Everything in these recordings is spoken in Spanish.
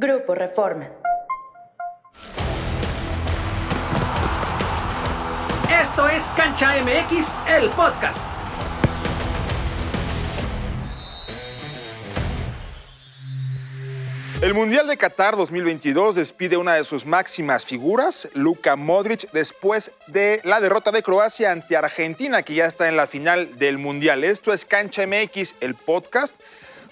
Grupo Reforma. Esto es Cancha MX, el podcast. El Mundial de Qatar 2022 despide una de sus máximas figuras, Luka Modric, después de la derrota de Croacia ante Argentina, que ya está en la final del Mundial. Esto es Cancha MX, el podcast.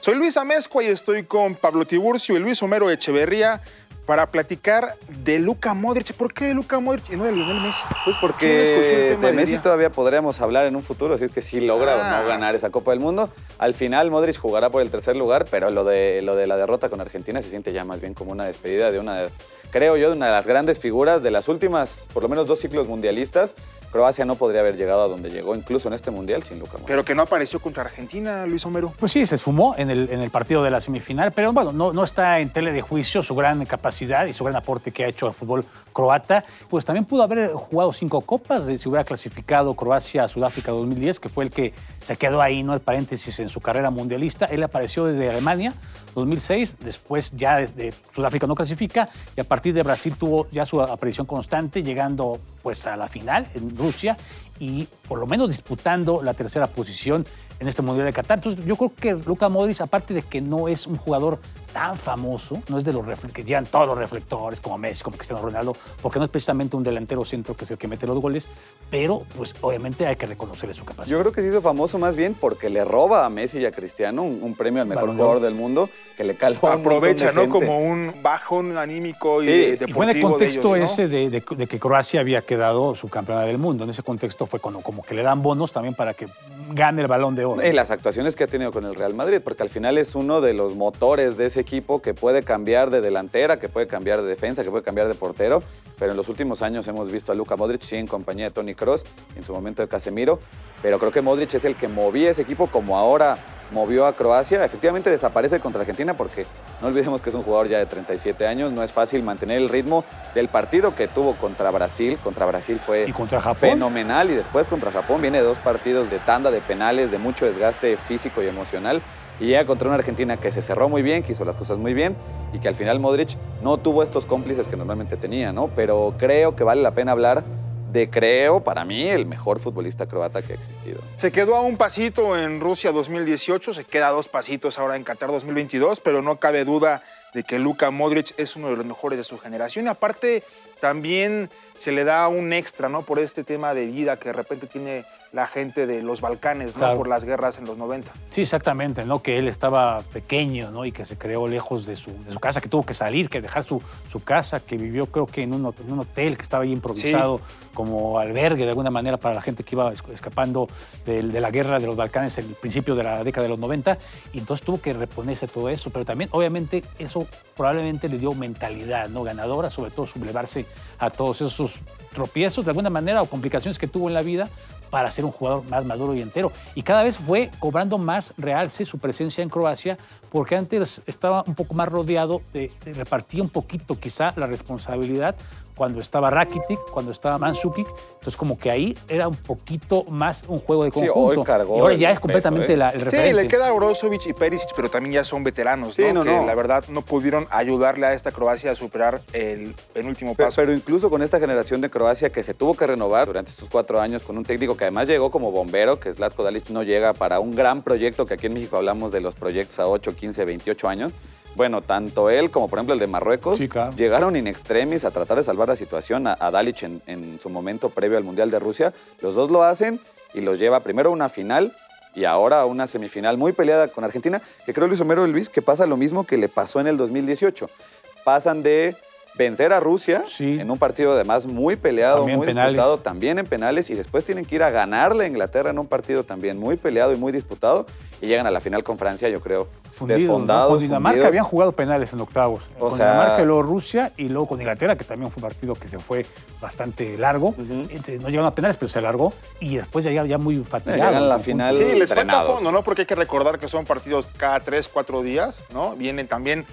Soy Luis Amezcua y estoy con Pablo Tiburcio y Luis Homero Echeverría para platicar de Luka Modric. ¿Por qué de Luka Modric y no de Lionel Messi? Pues ¿Quién porque de Messi todavía podríamos hablar en un futuro, si es que sí logra o Ah. no ganar esa Copa del Mundo. Al final Modric jugará por el tercer lugar, pero lo de, lo de la derrota con Argentina se siente ya más bien como una despedida de una, creo yo, de una de las grandes figuras de las últimas, por lo menos dos ciclos mundialistas. Croacia no podría haber llegado a donde llegó, incluso en este Mundial, sin Luka Modric. Pero que no apareció contra Argentina, Luis Homero. Pues sí, se esfumó en el, en el partido de la semifinal, pero bueno, no, no está en tele de juicio su gran capacidad y su gran aporte que ha hecho al fútbol croata. Pues también pudo haber jugado cinco copas de si hubiera clasificado Croacia a Sudáfrica 2010, que fue el que se quedó ahí, ¿no? El paréntesis en su carrera mundialista. Él apareció desde Alemania. 2006, después ya desde Sudáfrica no clasifica y a partir de Brasil tuvo ya su aparición constante, llegando pues a la final en Rusia y por lo menos disputando la tercera posición en este Mundial de Qatar. Entonces, yo creo que Luka Modric, aparte de que no es un jugador tan famoso, no es de los refle- que llevan todos los reflectores como Messi, como Cristiano Ronaldo, porque no es precisamente un delantero centro que es el que mete los goles, pero pues obviamente hay que reconocerle su capacidad. Yo creo que se hizo famoso más bien porque le roba a Messi y a Cristiano un, un premio al mejor Balón jugador del mundo que le caló a un Aprovecha, montón de ¿no? gente. Como un bajón anímico Sí, y deportivo Y fue en el contexto de ellos, ¿no? ese de, de- de que Croacia había quedado subcampeona del mundo. En ese contexto fue como, como que le dan bonos también para que gane el balón de oro. Y las actuaciones que ha tenido con el Real Madrid, porque al final es uno de los motores de ese equipo que puede cambiar de delantera, que puede cambiar de defensa, que puede cambiar de portero, pero en los últimos años hemos visto a Luka Modric sí en compañía de Tony Cross, en su momento de Casemiro, pero creo que Modric es el que movía ese equipo como ahora movió a Croacia. Efectivamente desaparece contra Argentina porque no olvidemos que es un jugador ya de 37 años, no es fácil mantener el ritmo del partido que tuvo contra Brasil, contra Brasil fue Y contra Japón. fenomenal y después contra Japón viene dos partidos de tanda de penales, de mucho desgaste físico y emocional y llega contra una Argentina que se cerró muy bien, que hizo las cosas muy bien y que al final Modric no tuvo estos cómplices que normalmente tenía, ¿no? Pero creo que vale la pena hablar de, creo, para mí, el mejor futbolista croata que ha existido. Se quedó a un pasito en Rusia 2018, se queda a dos pasitos ahora en Qatar 2022, pero no cabe duda de que Luka Modric es uno de los mejores de su generación. Y aparte, también se le da un extra, ¿no? Por este tema de vida que de repente tiene la gente de los Balcanes, ¿no? Claro. Por las guerras en los 90. Sí, exactamente, ¿no? Que él estaba pequeño, ¿no? Y que se creó lejos de su, de su casa, que tuvo que salir, que dejar su, su casa, que vivió creo que en un, en un hotel que estaba ahí improvisado como albergue de alguna manera para la gente que iba es- escapando de, de la guerra de los Balcanes en el principio de la década de los 90. Y entonces tuvo que reponerse todo eso, pero también obviamente eso probablemente le dio mentalidad, ¿no? Ganadora, sobre todo sublevarse a todos esos tropiezos de alguna manera o complicaciones que tuvo en la vida para ser un jugador más maduro y entero. Y cada vez fue cobrando más realce su presencia en Croacia, porque antes estaba un poco más rodeado, de, un poquito quizá la responsabilidad cuando estaba Rakitic, cuando estaba Mandzukic, entonces como que ahí era un poquito más un juego de Sí, hoy conjunto. cargó y ahora ya es peso, completamente ¿eh? la- el Sí, referente. le queda Brozovic y Perisic, pero también ya son veteranos, Sí, ¿no? no, que no. la verdad no pudieron ayudarle a esta Croacia a superar el penúltimo Pero, paso. pero incluso con esta generación de Croacia que se tuvo que renovar durante estos cuatro años con un técnico que además llegó como bombero, que Zlatko Dalic no llega para un gran proyecto, que aquí en México hablamos de los proyectos a 8, 15, 28 años. Bueno, tanto él como por ejemplo el de Marruecos Sí, claro. llegaron in extremis a tratar de salvar la situación a, a Dalic en, en su momento previo al Mundial de Rusia. Los dos lo hacen y los lleva primero a una final y ahora a una semifinal muy peleada con Argentina, que creo Luis Homero Luis que pasa lo mismo que le pasó en el 2018. Pasan de vencer a Rusia Sí. en un partido además muy peleado, También muy penales. disputado, también en penales, y después tienen que ir a ganarle a Inglaterra en un partido también muy peleado y muy disputado, y llegan a la final con Francia, yo creo, Fundidos, ¿no? desfondados. Con Dinamarca fundidos. habían jugado penales en octavos. O con sea- Dinamarca y luego Rusia y luego con Inglaterra, que también fue un partido que se fue bastante largo. No llegaron a penales, pero se alargó. Y después ya, ya muy fatigado. llegan a la final. Sí, les falta fondo, ¿no? Porque hay que recordar que son partidos cada tres, cuatro días, ¿no? Vienen también,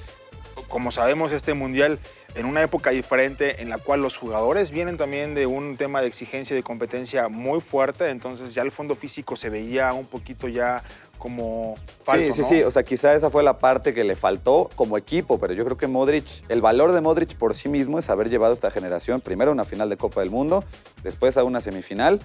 como sabemos, este mundial en una época diferente en la cual los jugadores vienen también de un tema de exigencia y de competencia muy fuerte, entonces ya el fondo físico se veía un poquito ya como falso, Sí, sí, ¿no? sí. O sea, quizá esa fue la parte que le faltó como equipo, pero yo creo que Modric, el valor de Modric por sí mismo es haber llevado a esta generación primero a una final de Copa del Mundo, después a una semifinal.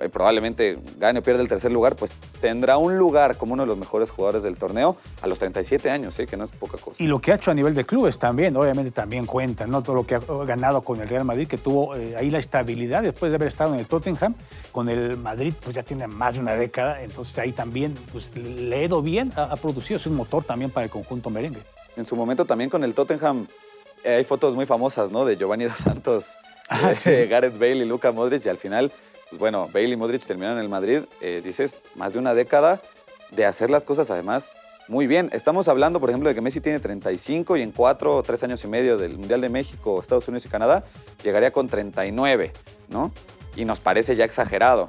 eh, probablemente gane o pierda el tercer lugar, pues tendrá un lugar como uno de los mejores jugadores del torneo a los 37 años, ¿eh? que no es poca cosa. Y lo que ha hecho a nivel de clubes también, obviamente también cuenta, ¿no? Todo lo que ha ganado con el Real Madrid, que tuvo eh, ahí la estabilidad después de haber estado en el Tottenham. Con el Madrid, pues ya tiene más de una década, entonces ahí también pues, le bien, ha, ha producido, es un motor también para el conjunto merengue. En su momento también con el Tottenham eh, hay fotos muy famosas, ¿no? De Giovanni Dos Santos, Ah, eh, sí. Gareth Bale y Luka Modric. Y al final, pues bueno, Bale y Modric terminaron en el Madrid, eh, dices, más de una década de hacer las cosas además muy bien. Estamos hablando, por ejemplo, de que Messi tiene 35 y en cuatro o tres años y medio del Mundial de México, Estados Unidos y Canadá, llegaría con 39, ¿no? Y nos parece ya exagerado.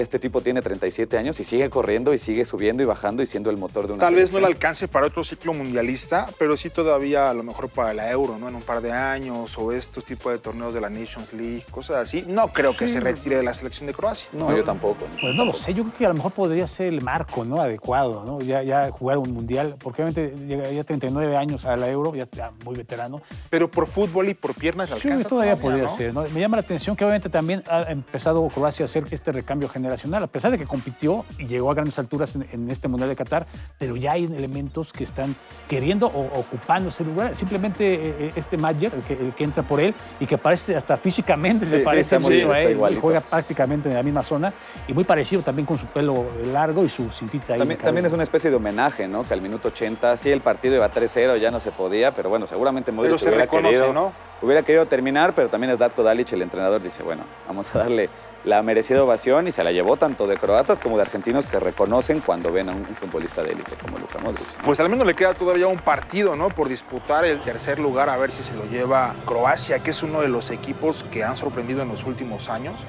Este tipo tiene 37 años y sigue corriendo y sigue subiendo y bajando y siendo el motor de una Tal vez no le alcance para otro ciclo mundialista, pero sí todavía a lo mejor para la Euro, ¿no? En un par de años o estos tipos de torneos de la Nations League, cosas así. No creo que se retire de la selección de Croacia. No, yo tampoco. ¿no? Pues no lo sé, yo creo que a lo mejor podría ser el marco ¿no? adecuado, ¿no? Ya, ya jugar un mundial, porque obviamente llega ya 39 años a la Euro, ya, ya muy veterano. Pero por fútbol y por piernas le Sí, alcanza todavía podría ¿no? ser. ¿no? Me llama la atención que obviamente también ha empezado Croacia a hacer este recambio generacional, a pesar de que compitió y llegó a grandes alturas en, en este Mundial de Qatar, pero ya hay elementos que están queriendo o ocupando ese lugar. Simplemente eh, eh, este Mayer, el que, el que entra por él y que parece hasta físicamente Sí, se sí, parece mucho a él, igualito. juega prácticamente en la misma zona y muy parecido también con su pelo largo y su cintita ahí. También, de también es una especie de homenaje, ¿no? Que al minuto 80, sí, el partido iba 3-0, ya no se podía, pero bueno, seguramente Modric Pero se hubiera, reconoce, querido, ¿no? Hubiera querido terminar, pero también es Datko Dalic, el entrenador, dice, bueno, vamos a darle la merecida ovación y se la llevó tanto de croatas como de argentinos que reconocen cuando ven a un, futbolista de élite como Luka Modric. Pues al menos le queda todavía un partido, ¿no? Por disputar el tercer lugar, a ver si se lo lleva Croacia, que es uno de los equipos que han sorprendido en los últimos años,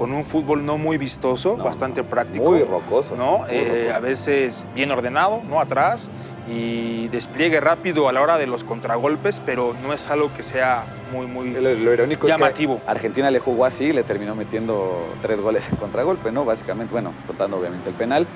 con un fútbol no muy vistoso, No, bastante práctico. Muy rocoso. ¿no? muy Eh, rocoso. a veces bien ordenado, ¿no? Atrás y despliegue rápido a la hora de los contragolpes, pero no es algo que sea muy, muy... Lo, lo irónico Llamativo. es que Argentina le jugó así y le terminó metiendo tres goles en contragolpe, ¿no? Básicamente, bueno, contando obviamente el penal.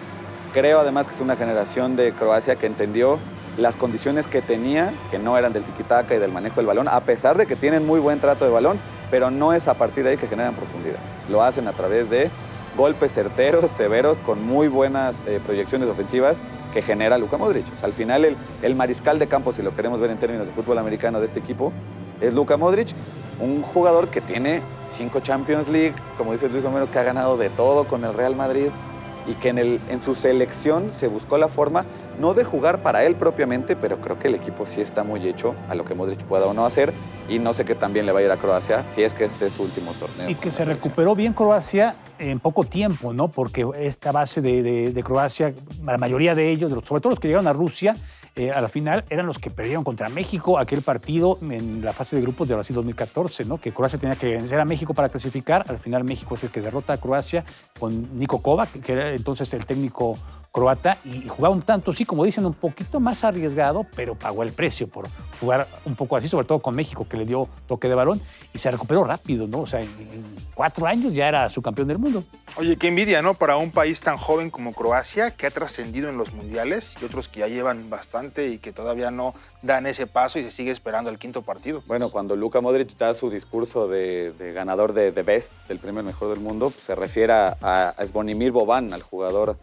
Creo además que es una generación de Croacia que entendió las condiciones que tenía, que no eran del tiquitaca y del manejo del balón, a pesar de que tienen muy buen trato de balón, pero no es a partir de ahí que generan profundidad. Lo hacen a través de golpes certeros, severos, con muy buenas eh, proyecciones ofensivas que genera Luka Modric. Al final el, mariscal de campo, si lo queremos ver en términos de fútbol americano de este equipo, es Luka Modric, un jugador que tiene cinco Champions League, como dice Luis Romero, que ha ganado de todo con el Real Madrid y que en su selección se buscó la forma, no de jugar para él propiamente, pero creo que el equipo sí está muy hecho a lo que Modric pueda o no hacer y no sé qué también le va a ir a Croacia si es que este es su último torneo. Y que se recuperó bien Croacia en poco tiempo, ¿no? Porque esta base de, de- de Croacia, la mayoría de ellos, sobre todo los que llegaron a Rusia, eh, a la final eran los que perdieron contra México aquel partido en la fase de grupos de Brasil 2014, ¿no? Que Croacia tenía que vencer a México para clasificar. Al final México es el que derrota a Croacia con Niko Kovac, que era entonces el técnico croata, y jugaba un tanto, sí, como dicen, un poquito más arriesgado, pero pagó el precio por jugar un poco así, sobre todo con México, que le dio toque de balón, y se recuperó rápido, ¿no? O sea, en, en cuatro años ya era su campeón del mundo. Oye, qué envidia, ¿no? Para un país tan joven como Croacia, que ha trascendido en los mundiales, y otros que ya llevan bastante y que todavía no dan ese paso y se sigue esperando el quinto partido. Bueno, cuando Luka Modric da su discurso de, de ganador de The Best, del primer mejor del mundo, pues, se refiere a, a Zvonimir Boban, al jugador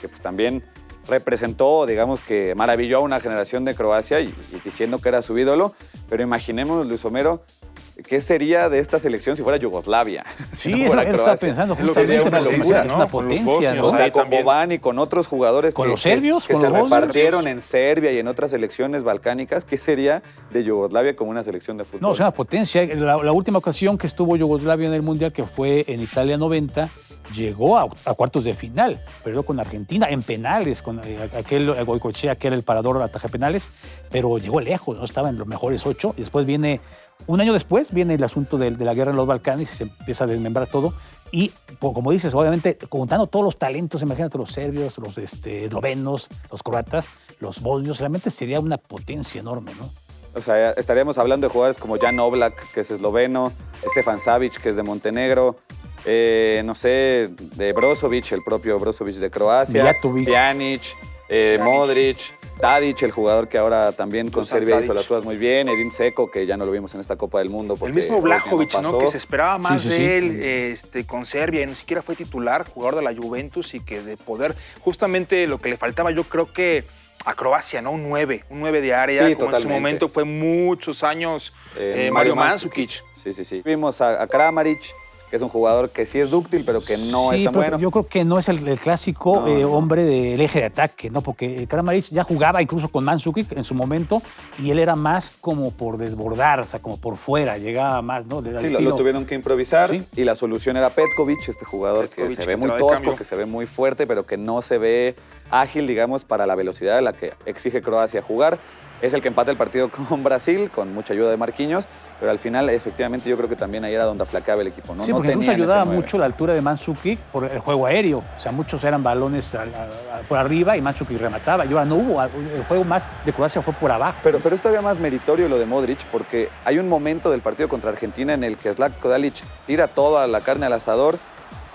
que pues también representó, digamos que maravilló a una generación de Croacia y, y diciendo que era su ídolo. Pero imaginemos, Luis Homero, ¿qué sería de esta selección si fuera Yugoslavia? Si Sí, no eso, fuera eso estaba Croacia. pensando Es lo que justamente, sería una es ¿no? una Con los potencia, bosnios, ¿no? O sea, Sí, con también. Boban y con otros jugadores Con que, los que- serbios, que, con se los repartieron en Serbia y en otras selecciones balcánicas. ¿Qué sería de Yugoslavia como una selección de fútbol? No, es una potencia. La, la última ocasión que estuvo Yugoslavia en el Mundial, que fue en Italia 90, llegó a, cuartos de final, perdió con Argentina en penales, con eh, aquel Goicoechea que era el parador ataja penales, pero llegó lejos, no estaba en los mejores ocho. Y después viene, un año después, viene el asunto de, la guerra en los Balcanes y se empieza a desmembrar todo. Y como dices, obviamente, contando todos los talentos, imagínate los serbios, los este, eslovenos, los croatas, los bosnios, realmente sería una potencia enorme, ¿no? O sea, estaríamos hablando de jugadores como Jan Oblak, que es esloveno, Stefan Savic, que es de Montenegro, eh, no sé, de Brozovic, el propio Brozovic de Croacia. Pjanic, eh, Modric, Tadic, el jugador que ahora también con Serbia hizo las cosas muy bien, Edin Seco, que ya no lo vimos en esta Copa del Mundo. El mismo Blajovic, ¿no? Que se esperaba más Sí, sí, de sí. él este, con Serbia y ni siquiera fue titular, jugador de la Juventus y que de poder, justamente lo que le faltaba, yo creo que a Croacia, ¿no? Un 9, un 9 de área, Sí, como en su momento fue muchos años Eh, eh, Mario Mandzukic. Sí, sí, sí. Vimos a, a Kramaric, que es un jugador que sí es dúctil, pero que no Sí, es tan bueno. Yo creo que no es el, el clásico No, eh, hombre del eje de ataque, ¿no? Porque Kramaric ya jugaba incluso con Mandzukic en su momento y él era más como por desbordar, o sea, como por fuera, llegaba más, ¿no? Del Sí, lo, tuvieron que improvisar Sí. y la solución era Petkovic, este jugador que se ve que muy tosco, que se ve muy fuerte, pero que no se ve ágil, digamos, para la velocidad a la que exige Croacia jugar. Es el que empata el partido con Brasil, con mucha ayuda de Marquinhos, pero al final, efectivamente, yo creo que también ahí era donde flaqueaba el equipo. No, sí, no porque incluso tenían ese ayudaba mucho la altura de Mandzukic por el juego aéreo. O sea, muchos eran balones a- a- a- por arriba y Mandzukic remataba. Y ahora no hubo. El juego más de Croacia fue por abajo. Pero, pero es todavía más meritorio lo de Modric, porque hay un momento del partido contra Argentina en el que Zlatko Dalic tira toda la carne al asador,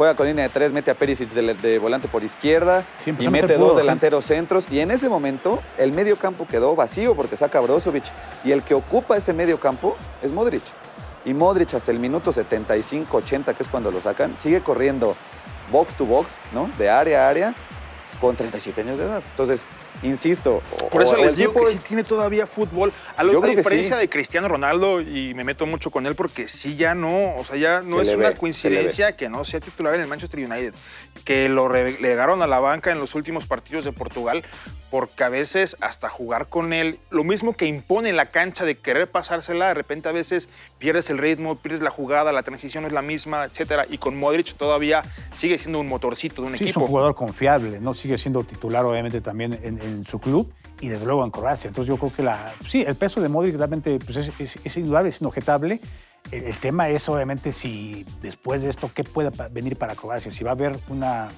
juega con línea de tres, mete a Perisic de, de volante por izquierda y mete dos ¿sí? delanteros centros. Y en ese momento el medio campo quedó vacío porque saca a Brozovic. Y el que ocupa ese medio campo es Modric. Y Modric hasta el minuto 75-80, que es cuando lo sacan, sigue corriendo box to box, ¿no? De área a área, con 37 años de edad. Entonces, insisto. Por eso les digo que sí es- tiene todavía fútbol. A, lo- a diferencia sí. de Cristiano Ronaldo, y me meto mucho con él porque sí ya no, o sea, ya no Se es una ve, coincidencia que no sea titular en el Manchester United, que lo relegaron a la banca en los últimos partidos de Portugal, porque a veces hasta jugar con él, lo mismo que impone en la cancha de querer pasársela, de repente a veces pierdes el ritmo, pierdes la jugada, la transición no es la misma, etcétera, y con Modric todavía sigue siendo un motorcito de un Sí, es equipo. un jugador confiable, ¿no? Sigue siendo titular, obviamente, también en, en su club y desde luego en Croacia. Entonces, yo creo que la, sí, el peso de Modric realmente pues, es, es- es indudable, es inobjetable. El, el tema es, obviamente, si después de esto, ¿qué puede venir para Croacia? Si va a haber una,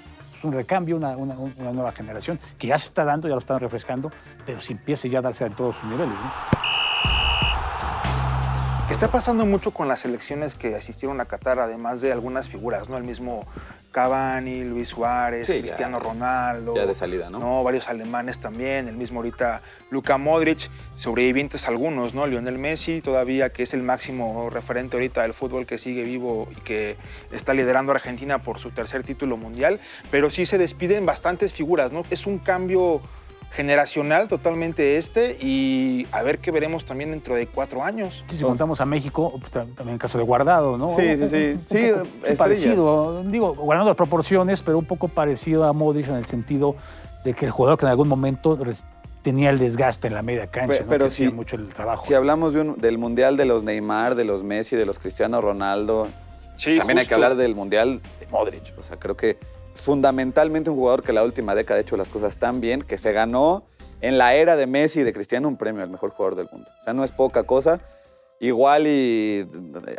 un recambio, una, una- nueva generación, que ya se está dando, ya lo están refrescando, pero si empiece ya a darse en todos sus niveles, está pasando mucho con las selecciones que asistieron a Qatar, además de algunas figuras, ¿no? El mismo Cavani, Luis Suárez, Sí, ya- Cristiano Ronaldo. ya de salida, ¿no? Varios alemanes también, el mismo ahorita Luka Modric, sobrevivientes algunos, ¿no? Lionel Messi todavía, que es el máximo referente ahorita del fútbol que sigue vivo y que está liderando a Argentina por su tercer título mundial, pero sí se despiden bastantes figuras, ¿no? Es un cambio generacional totalmente este y a ver qué veremos también dentro de cuatro años. Sí, si contamos a México, pues, ta- también el caso de Guardado, ¿no? Sí, sí, sí. Sí, poco estrellas. parecido, digo, guardando las proporciones, pero un poco parecido a Modric en el sentido de que el jugador que en algún momento tenía el desgaste en la media cancha, Pe- ¿no? pero que hacía mucho el trabajo. Si hablamos de un- del Mundial de los Neymar, de los Messi, de los Cristiano Ronaldo, Sí, también hay que hablar del Mundial de Modric. O sea, creo que fundamentalmente un jugador que la última década ha hecho las cosas tan bien, que se ganó en la era de Messi y de Cristiano un premio al mejor jugador del mundo. O sea, no es poca cosa. Igual y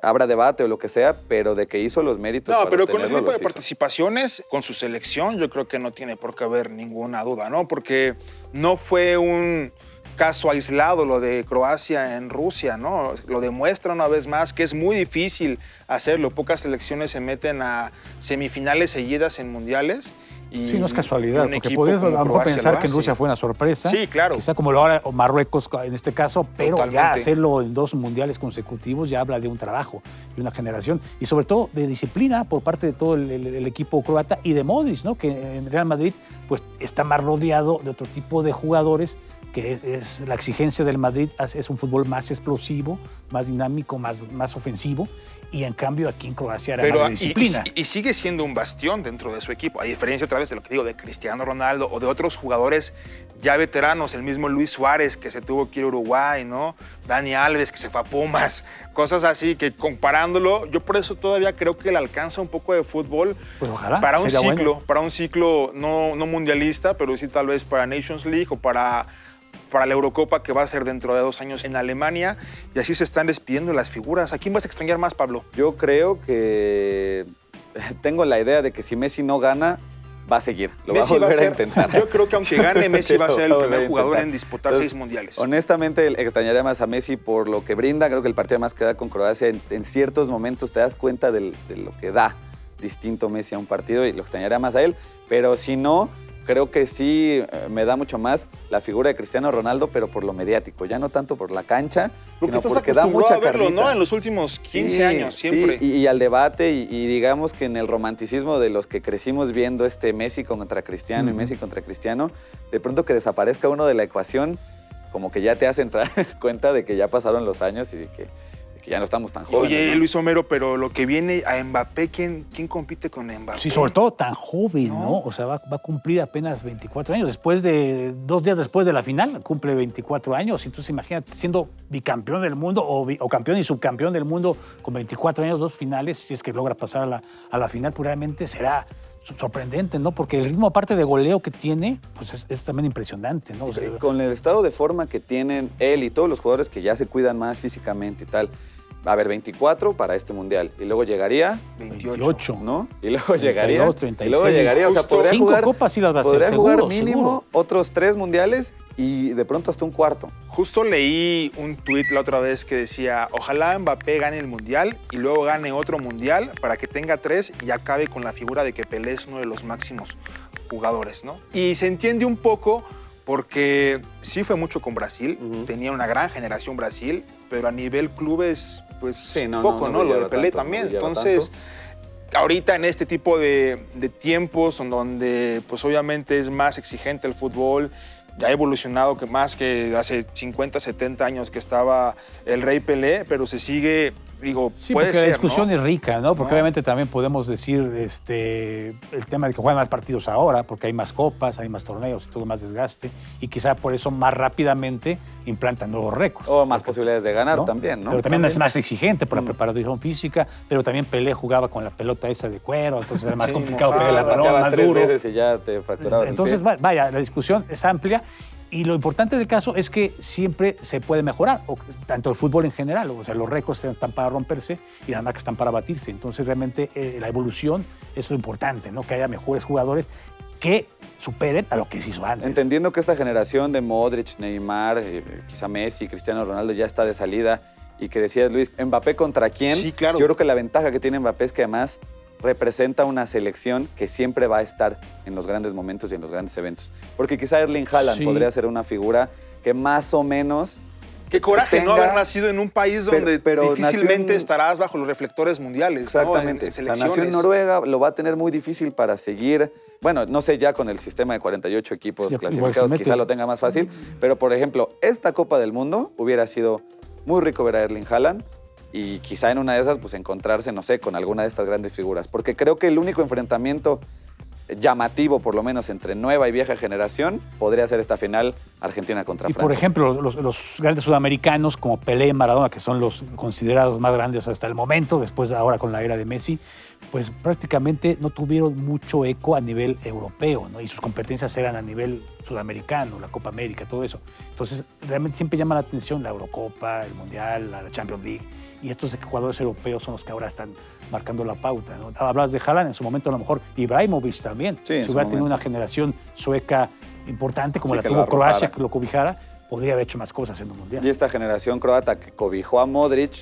habrá debate o lo que sea, pero de que hizo los méritos. No, para pero con ese tipo de hizo. participaciones, con su selección, yo creo que no tiene por qué haber ninguna duda, ¿no? Porque no fue un caso aislado lo de Croacia en Rusia, ¿no? Lo demuestra una vez más que es muy difícil hacerlo. Pocas selecciones se meten a semifinales seguidas en mundiales. Y Sí, no es casualidad, porque podrías a lo mejor pensar lo que en. Rusia fue una sorpresa. Sí, claro. Quizá como lo ahora Marruecos en este caso, pero ya hacerlo en dos mundiales consecutivos ya habla de un trabajo, de una generación y sobre todo de disciplina por parte de todo el, el- el equipo croata y de Modric, ¿no? Que en Real Madrid pues está más rodeado de otro tipo de jugadores que es, la exigencia del Madrid es es un fútbol más explosivo, más dinámico, más, más ofensivo y en cambio aquí en Croacia era Pero, más de y- disciplina. Y, y sigue siendo un bastión dentro de su equipo, a diferencia otra vez de lo que digo de Cristiano Ronaldo o de otros jugadores ya veteranos, el mismo Luis Suárez que se tuvo que ir a Uruguay, ¿no? Dani Alves que se fue a Pumas, cosas así que comparándolo, yo por eso todavía creo que le alcanza un poco de fútbol Pues ojalá, para un ciclo, bueno. para un ciclo no, no mundialista, pero sí tal vez para Nations League o para para la Eurocopa que va a ser dentro de dos años en Alemania y así se están despidiendo las figuras. ¿A quién vas a extrañar más, Pablo? Yo creo que tengo la idea de que si Messi no gana, va a seguir. Lo Messi va a volver a, ser- intentar. Yo creo que aunque gane, Messi va a ser el primer jugador en disputar Entonces, seis mundiales. Honestamente, extrañaría más a Messi por lo que brinda. Creo que el partido más que da con Croacia, en, en ciertos momentos te das cuenta del- de lo que da. distinto Messi a un partido y lo extrañaría más a él. Pero si no, creo que sí eh, me da mucho más la figura de Cristiano Ronaldo, pero por lo mediático, ya no tanto por la cancha, Porque sino estás porque da mucha a verlo, carnita. ¿no? En los últimos 15 Sí, años, sí, siempre. y, y al debate, y, y digamos que en el romanticismo de los que crecimos viendo este Messi contra Cristiano y. Messi contra Cristiano, de pronto que desaparezca uno de la ecuación, como que ya te hace entrar en cuenta de que ya pasaron los años y de que, que ya no estamos tan jóvenes. Oye, ¿no? Luis Homero, pero lo que viene a Mbappé, ¿quién, quién compite con Mbappé? Sí, sobre todo tan joven, ¿no? No. O sea, va, va a cumplir apenas 24 años. Después de, dos días después de la final, cumple 24 años. Entonces, imagínate, siendo bicampeón del mundo o, bi- o campeón y subcampeón del mundo con 24 años, dos finales, si es que logra pasar a la, a la final, pues realmente será sorprendente, ¿no? Porque el ritmo, aparte de goleo que tiene, pues es, es también impresionante, ¿no? O sea, Con el estado de forma que tienen él y todos los jugadores que ya se cuidan más físicamente y tal, va a haber 24 para este mundial. Y luego llegaría 28. 28. ¿no? Y luego llegaría. 32, y luego 36. llegaría, o sea, podría Cinco jugar. copas sí las va a hacer, podría jugar seguro, mínimo seguro. otros tres mundiales y de pronto hasta un cuarto. Justo leí un tuit la otra vez que decía, ojalá Mbappé gane el Mundial y luego gane otro Mundial para que tenga tres y acabe con la figura de que Pelé es uno de los máximos jugadores, ¿no? Y se entiende un poco porque sí fue mucho con Brasil, Ujú. tenía una gran generación Brasil, pero a nivel clubes, pues Sí, no, poco, no, Lo de Pelé tanto, también. Entonces, ahorita en este tipo de, de tiempos en donde pues obviamente es más exigente el fútbol, ya ha evolucionado que más que hace 50, 70 años que estaba el Rey Pelé, pero se sigue, digo, Sí, puede porque ser, la discusión ¿no? es rica, ¿no? Porque No. obviamente también podemos decir este, el tema de que juegan más partidos ahora, porque hay más copas, hay más torneos y todo más desgaste, y quizá por eso más rápidamente implantan nuevos récords. O más Porque- posibilidades de ganar ¿no? también, ¿no? Pero también es más exigente por la Mm. preparación física, pero también Pelé jugaba con la pelota esa de cuero, entonces era más Sí, complicado pegar la pelota más tres duro. veces y ya te fracturabas Entonces, el pie. va- vaya, la discusión es amplia y lo importante del caso es que siempre se puede mejorar, o- tanto el fútbol en general, o sea, los récords están para romperse y las marcas están para batirse. Entonces, realmente eh, la evolución es lo importante, ¿no? Que haya mejores jugadores que superen a lo que se hizo antes. Entendiendo que esta generación de Modric, Neymar, eh, quizá Messi, Cristiano Ronaldo ya está de salida y que decías, Luis, Mbappé contra quién. Sí, claro. Yo creo que la ventaja que tiene Mbappé es que además representa una selección que siempre va a estar en los grandes momentos y en los grandes eventos. Porque quizá Erling Haaland Sí. podría ser una figura que más o menos Qué coraje no haber nacido en un país donde pero difícilmente en- estarás bajo los reflectores mundiales. ¿no? Exactamente. En- en o sea, nació en. Noruega, lo va a tener muy difícil para seguir. Bueno, no sé ya con el sistema de 48 equipos clasificados, mete. quizá lo tenga más fácil. Pero, por ejemplo, esta Copa del Mundo hubiera sido muy rico ver a Erling Haaland y quizá en una de esas, pues encontrarse, no sé, con alguna de estas grandes figuras. Porque creo que el único enfrentamiento llamativo, por lo menos entre nueva y vieja generación, podría ser esta final Argentina contra Y Francia. por ejemplo, los, los grandes sudamericanos como Pelé y Maradona, que son los considerados más grandes hasta el momento, después de ahora con la era de Messi, pues prácticamente no tuvieron mucho eco a nivel europeo, ¿no? Y sus competencias eran a nivel sudamericano, la Copa América, todo eso. Entonces, realmente siempre llama la atención la Eurocopa, el Mundial, la Champions League. Y estos jugadores europeos son los que ahora están marcando la pauta, ¿no? Hablabas de Haaland, en su momento a lo mejor Ibrahimovic también. Sí, si hubiera tenido una generación sueca importante como Sí, la tuvo Croacia, que lo cobijara, podría haber hecho más cosas en un mundial. Y esta generación croata que cobijó a Modric,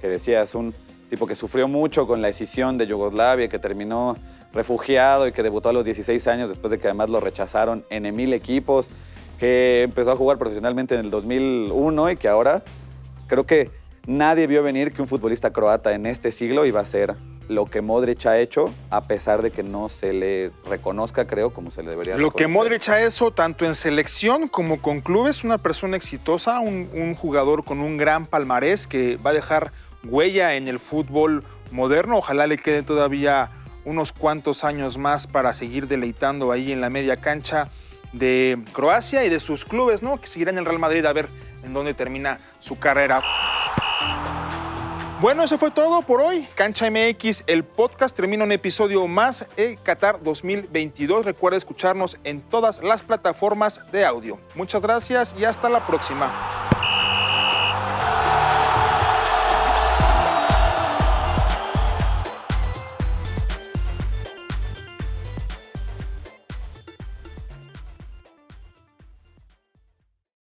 que decía es un tipo que sufrió mucho con la escisión de Yugoslavia, que terminó refugiado y que debutó a los 16 años después de que además lo rechazaron en mil equipos, que empezó a jugar profesionalmente en el 2001 y que ahora creo que nadie vio venir que un futbolista croata en este siglo iba a ser lo que Modric ha hecho, a pesar de que no se le reconozca, creo, como se le debería Lo que. Modric ha hecho, tanto en selección como con clubes, una persona exitosa, un, un jugador con un gran palmarés que va a dejar huella en el fútbol moderno. Ojalá le queden todavía unos cuantos años más para seguir deleitando ahí en la media cancha de Croacia y de sus clubes, ¿no? Que seguirán en el Real Madrid a ver en dónde termina su carrera. Bueno, eso fue todo por hoy. Cancha MX, el podcast termina un episodio más de Qatar 2022. Recuerda escucharnos en todas las plataformas de audio. Muchas gracias y hasta la próxima.